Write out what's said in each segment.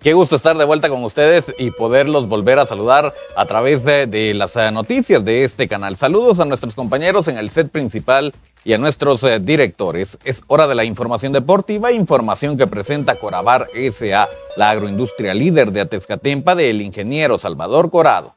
Qué gusto estar de vuelta con ustedes y poderlos volver a saludar a través de, las eh, noticias de este canal. Saludos a nuestros compañeros en el set principal y a nuestros eh, directores. Es hora de la información deportiva, información que presenta Corabar SA, la agroindustria líder de Atezcatempa del ingeniero Salvador Corado.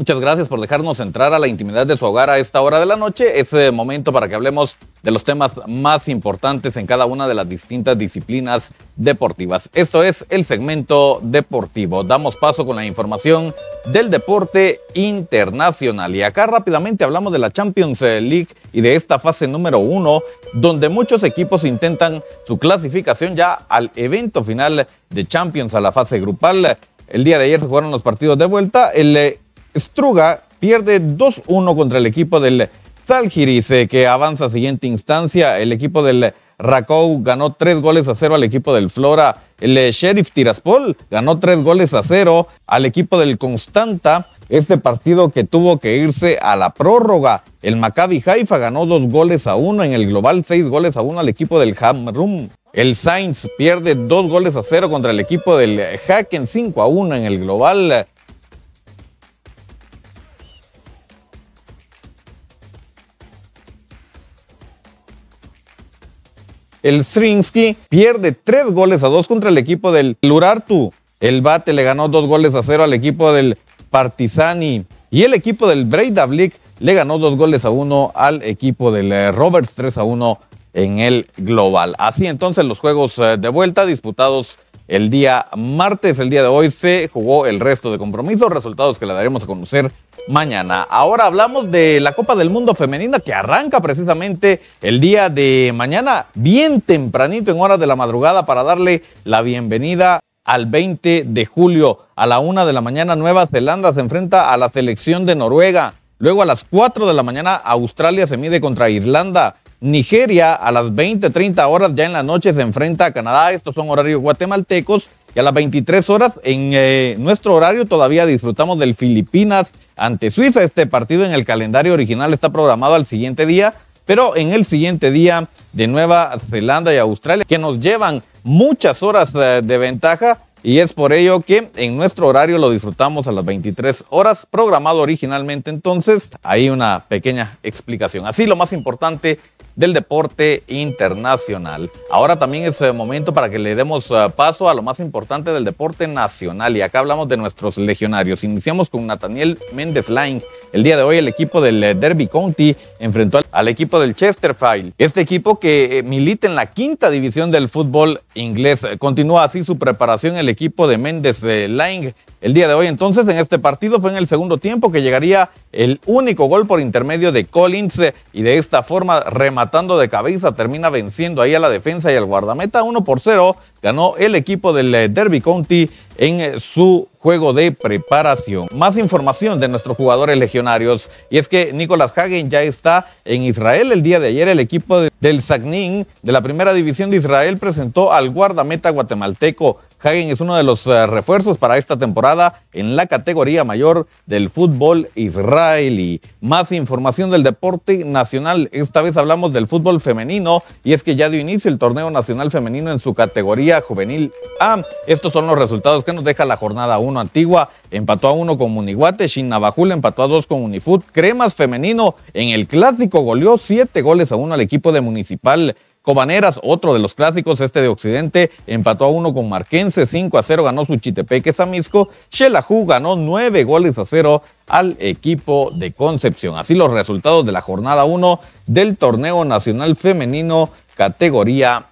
Muchas gracias por dejarnos entrar a la intimidad de su hogar a esta hora de la noche. Es eh, momento para que hablemos de los temas más importantes en cada una de las distintas disciplinas deportivas. Esto es el segmento deportivo. Damos paso con la información del deporte internacional. Y acá rápidamente hablamos de la Champions League y de esta fase número uno, donde muchos equipos intentan su clasificación ya al evento final de Champions a la fase grupal. El día de ayer se jugaron los partidos de vuelta. El eh, Struga pierde 2-1 contra el equipo del Zalgiris, eh, que avanza a siguiente instancia. El equipo del Rakow ganó 3 goles a 0 al equipo del Flora. El eh, Sheriff Tiraspol ganó 3 goles a 0 al equipo del Constanta. Este partido que tuvo que irse a la prórroga. El Maccabi Haifa ganó 2 goles a 1 en el global, 6 goles a 1 al equipo del Hamrum. El Sainz pierde 2 goles a 0 contra el equipo del Haken, 5 a 1 en el global. El Strinsky pierde tres goles a dos contra el equipo del Lurartu. El Bate le ganó dos goles a cero al equipo del Partizani. Y el equipo del Breidablik le ganó dos goles a uno al equipo del eh, Roberts 3 a 1 en el global. Así entonces los juegos eh, de vuelta disputados el día martes, el día de hoy, se jugó el resto de compromisos, resultados que le daremos a conocer mañana. Ahora hablamos de la Copa del Mundo Femenina que arranca precisamente el día de mañana, bien tempranito en horas de la madrugada, para darle la bienvenida al 20 de julio. A la una de la mañana, Nueva Zelanda se enfrenta a la selección de Noruega. Luego a las 4 de la mañana, Australia se mide contra Irlanda. Nigeria a las 20, 30 horas ya en la noche se enfrenta a Canadá. Estos son horarios guatemaltecos. Y a las 23 horas en eh, nuestro horario todavía disfrutamos del Filipinas ante Suiza. Este partido en el calendario original está programado al siguiente día, pero en el siguiente día de Nueva Zelanda y Australia, que nos llevan muchas horas eh, de ventaja. Y es por ello que en nuestro horario lo disfrutamos a las 23 horas, programado originalmente. Entonces, hay una pequeña explicación. Así, lo más importante del deporte internacional. Ahora también es el momento para que le demos eh, paso a lo más importante del deporte nacional y acá hablamos de nuestros legionarios. Iniciamos con Nathaniel Méndez Line. El día de hoy el equipo del eh, Derby County enfrentó al equipo del Chesterfield. Este equipo que eh, milita en la quinta división del fútbol inglés. Continúa así su preparación el equipo de Méndez Line el día de hoy. Entonces, en este partido fue en el segundo tiempo que llegaría el único gol por intermedio de Collins eh, y de esta forma, rematando de cabeza, termina venciendo ahí a la defensa y al guardameta 1 por 0. Ganó el equipo del eh, Derby County en eh, su juego de preparación. Más información de nuestros jugadores legionarios y es que Nicolás Hagen ya está en Israel. El día de ayer el equipo del Sagnin de la primera división de Israel presentó al guardameta guatemalteco Hagen es uno de los eh, refuerzos para esta temporada en la categoría mayor del fútbol israelí. Más información del deporte nacional. Esta vez hablamos del fútbol femenino y es que ya dio inicio el torneo nacional femenino en su categoría juvenil A. Estos son los resultados que nos deja la jornada 1 antigua. Empató a 1 con Muniguate, Shinabajul empató a 2 con Unifut. Cremas femenino en el clásico goleó 7 goles a 1 al equipo de Municipal. Cobaneras, otro de los clásicos, este de Occidente, empató a uno con Marquense, 5 a 0 ganó su Chitepeque Samisco. Xelajú ganó 9 goles a 0 al equipo de Concepción. Así los resultados de la jornada 1 del torneo nacional femenino categoría.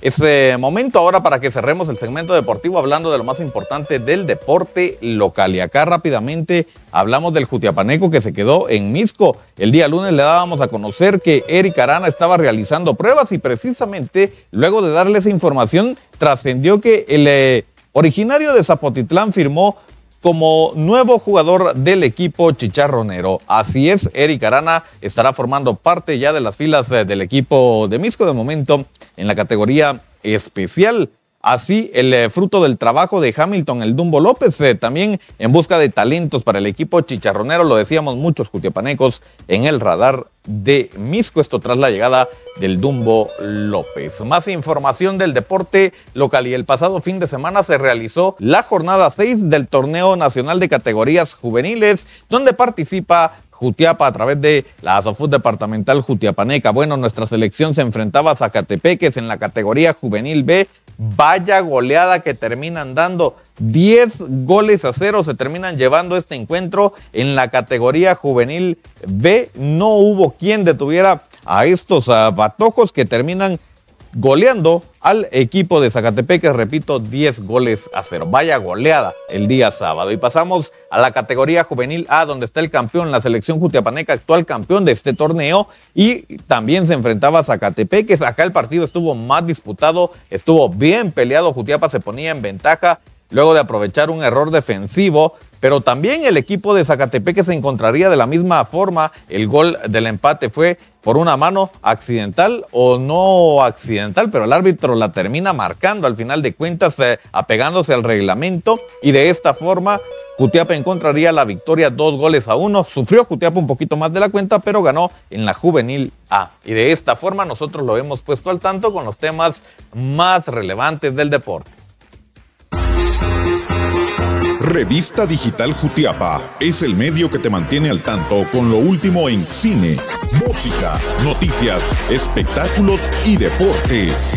Ese momento ahora para que cerremos el segmento deportivo hablando de lo más importante del deporte local. Y acá rápidamente hablamos del Jutiapaneco que se quedó en Misco. El día lunes le dábamos a conocer que Eric Arana estaba realizando pruebas y precisamente luego de darle esa información trascendió que el eh, originario de Zapotitlán firmó como nuevo jugador del equipo chicharronero. Así es, Eric Arana estará formando parte ya de las filas eh, del equipo de Misco de momento en la categoría especial. Así, el eh, fruto del trabajo de Hamilton, el Dumbo López, eh, también en busca de talentos para el equipo chicharronero, lo decíamos muchos cutiapanecos en el radar de Misco, esto tras la llegada del Dumbo López. Más información del deporte local y el pasado fin de semana se realizó la jornada 6 del torneo nacional de categorías juveniles, donde participa Jutiapa a través de la Asofut Departamental Jutiapaneca. Bueno, nuestra selección se enfrentaba a Zacatepeques en la categoría juvenil B. Vaya goleada que terminan dando. 10 goles a cero se terminan llevando este encuentro en la categoría juvenil B. No hubo quien detuviera a estos batojos que terminan goleando al equipo de Zacatepec, repito, 10 goles a cero. Vaya goleada el día sábado. Y pasamos a la categoría juvenil A, donde está el campeón, la selección Jutiapaneca, actual campeón de este torneo. Y también se enfrentaba a Zacatepec. Acá el partido estuvo más disputado, estuvo bien peleado. Jutiapa se ponía en ventaja luego de aprovechar un error defensivo pero también el equipo de Zacatepeque se encontraría de la misma forma. El gol del empate fue por una mano accidental o no accidental, pero el árbitro la termina marcando al final de cuentas, eh, apegándose al reglamento. Y de esta forma, Cutiapa encontraría la victoria dos goles a uno. Sufrió Cutiapa un poquito más de la cuenta, pero ganó en la juvenil A. Y de esta forma nosotros lo hemos puesto al tanto con los temas más relevantes del deporte. Revista Digital Jutiapa es el medio que te mantiene al tanto con lo último en cine, música, noticias, espectáculos y deportes.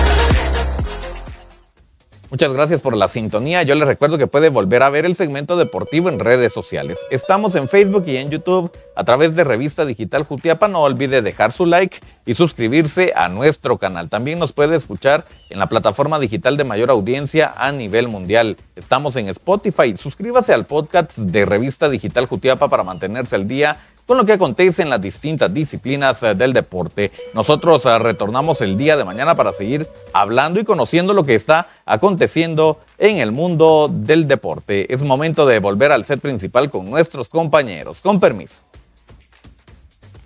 Muchas gracias por la sintonía. Yo les recuerdo que puede volver a ver el segmento deportivo en redes sociales. Estamos en Facebook y en YouTube a través de Revista Digital Jutiapa. No olvide dejar su like y suscribirse a nuestro canal. También nos puede escuchar en la plataforma digital de mayor audiencia a nivel mundial. Estamos en Spotify. Suscríbase al podcast de Revista Digital Jutiapa para mantenerse al día con lo que acontece en las distintas disciplinas eh, del deporte. Nosotros eh, retornamos el día de mañana para seguir hablando y conociendo lo que está aconteciendo en el mundo del deporte. Es momento de volver al set principal con nuestros compañeros. Con permiso.